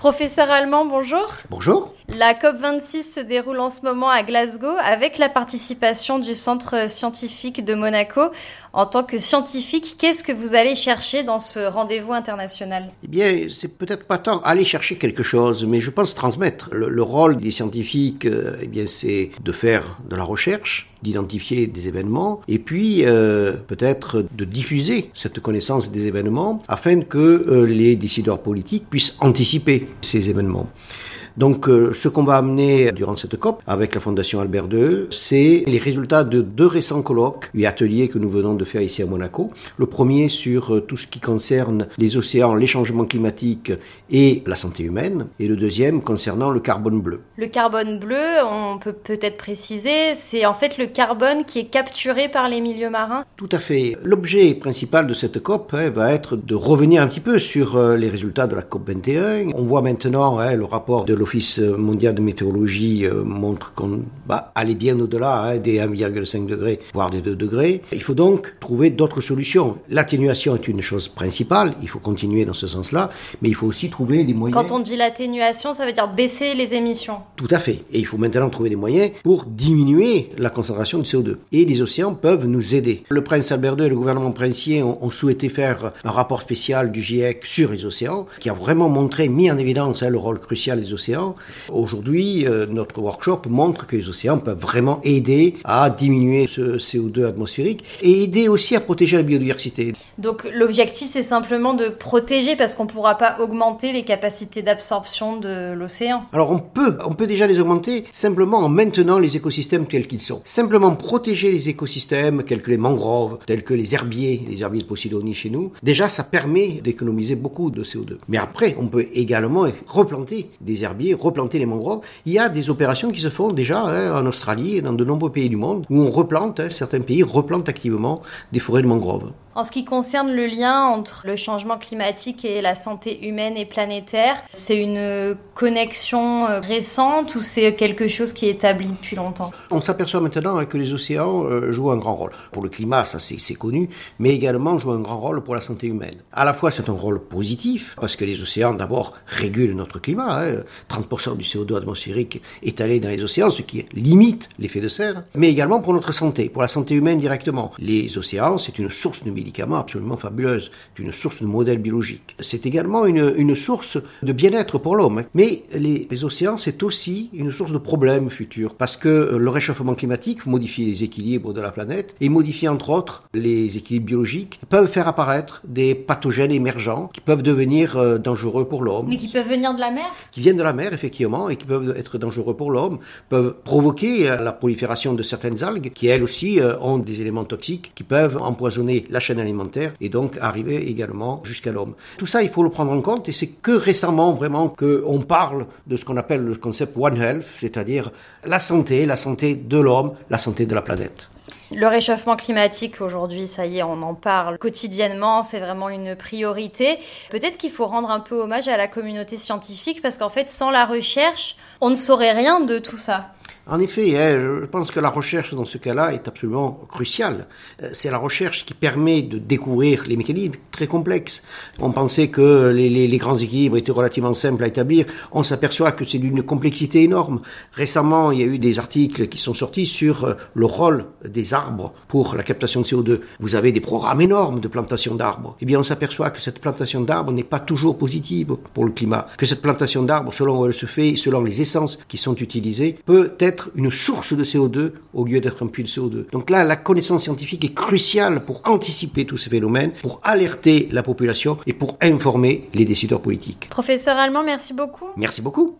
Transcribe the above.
Professeur Allemand, bonjour. Bonjour. La COP26 se déroule en ce moment à Glasgow avec la participation du Centre scientifique de Monaco. En tant que scientifique, qu'est-ce que vous allez chercher dans ce rendez-vous international? Eh bien, c'est peut-être pas tant aller chercher quelque chose, mais je pense transmettre. Le, rôle des scientifiques, euh, eh bien, c'est de faire de la recherche, d'identifier des événements, et puis euh, peut-être de diffuser cette connaissance des événements afin que euh, les décideurs politiques puissent anticiper ces événements. Donc euh, ce qu'on va amener durant cette COP avec la Fondation Albert II, c'est les résultats de deux récents colloques et ateliers que nous venons de faire ici à Monaco. Le premier sur euh, tout ce qui concerne les océans, les changements climatiques et la santé humaine, et le deuxième concernant le carbone bleu. Le carbone bleu, on peut peut-être préciser, c'est en fait le carbone qui est capturé par les milieux marins Tout à fait. L'objet principal de cette COP hein, va être de revenir un petit peu sur euh, les résultats de la COP 21. On voit maintenant hein, le rapport de l'Office mondial de météorologie euh, montre qu'on va aller bien au-delà hein, des 1,5 degrés, voire des 2 degrés. Il faut donc trouver d'autres solutions. L'atténuation est une chose principale, il faut continuer dans ce sens-là, mais il faut aussi trouver des moyens. Quand on dit l'atténuation, ça veut dire baisser les émissions. Tout à fait. Et il faut maintenant trouver des moyens pour diminuer la concentration de CO2. Et les océans peuvent nous aider. Le prince Albert II et le gouvernement princier ont, souhaité faire un rapport spécial du GIEC sur les océans, qui a vraiment montré, mis en évidence hein, le rôle crucial des océans Aujourd'hui, euh, notre workshop montre que les océans peuvent vraiment aider à diminuer ce CO2 atmosphérique et aider aussi à protéger la biodiversité. Donc l'objectif, c'est simplement de protéger parce qu'on ne pourra pas augmenter les capacités d'absorption de l'océan. Alors on peut, on peut déjà les augmenter simplement en maintenant les écosystèmes tels qu'ils sont. Simplement protéger les écosystèmes tels que les mangroves, tels que les herbiers, les herbiers de Posidonie chez nous, déjà ça permet d'économiser beaucoup de CO2. Mais après, on peut également replanter des herbiers replanter les mangroves. Il y a des opérations qui se font déjà hein, en Australie et dans de nombreux pays du monde où on replante, hein, certains pays replantent activement des forêts de mangroves. En ce qui concerne le lien entre le changement climatique et la santé humaine et planétaire, c'est une connexion euh, récente ou c'est quelque chose qui est établi depuis longtemps? On s'aperçoit maintenant hein, que les océans euh, jouent un grand rôle. Pour le climat, ça c'est connu, mais également jouent un grand rôle pour la santé humaine. À la fois c'est un rôle positif, parce que les océans d'abord régulent notre climat, 30% du CO2 atmosphérique est allé dans les océans, ce qui limite l'effet de serre, mais également pour notre santé, pour la santé humaine directement. Les océans, c'est une source de médicaments absolument fabuleuse, une source de modèles biologiques. C'est également une, une, source de bien-être pour l'homme. Mais les, les océans, c'est aussi une source de problèmes futurs, parce que le réchauffement climatique modifie les équilibres de la planète et modifie entre autres les équilibres biologiques, peuvent faire apparaître des pathogènes émergents qui peuvent devenir euh, dangereux pour l'homme. Mais qui peuvent venir de la mer? Qui viennent de la mer, effectivement, et qui peuvent être dangereux pour l'homme, peuvent provoquer euh, la prolifération de certaines algues qui, elles aussi, euh, ont des éléments toxiques qui peuvent empoisonner la alimentaire et donc arriver également jusqu'à l'homme. Tout ça, il faut le prendre en compte et c'est que récemment vraiment qu'on parle de ce qu'on appelle le concept One Health, c'est-à-dire la santé, la santé de l'homme, la santé de la planète. Le réchauffement climatique, aujourd'hui, ça y est, on en parle quotidiennement, c'est vraiment une priorité. Peut-être qu'il faut rendre un peu hommage à la communauté scientifique parce qu'en fait, sans la recherche, on ne saurait rien de tout ça. En effet, hein, je pense que la recherche dans ce cas-là est absolument cruciale. Euh, c'est la recherche qui permet de découvrir les mécanismes très complexes. On pensait que les, grands équilibres étaient relativement simples à établir. On s'aperçoit que c'est d'une complexité énorme. Récemment, il y a eu des articles qui sont sortis sur euh, le rôle des arbres pour la captation de CO2. Vous avez des programmes énormes de plantation d'arbres. Eh bien, on s'aperçoit que cette plantation d'arbres n'est pas toujours positive pour le climat. Que cette plantation d'arbres, selon où elle se fait, selon les essences qui sont utilisées, peut être une source de CO2 au lieu d'être un puits de CO2. Donc là, la connaissance scientifique est cruciale pour anticiper tous ces phénomènes, pour alerter la population et pour informer les décideurs politiques. Professeur Allemand, merci beaucoup. Merci beaucoup.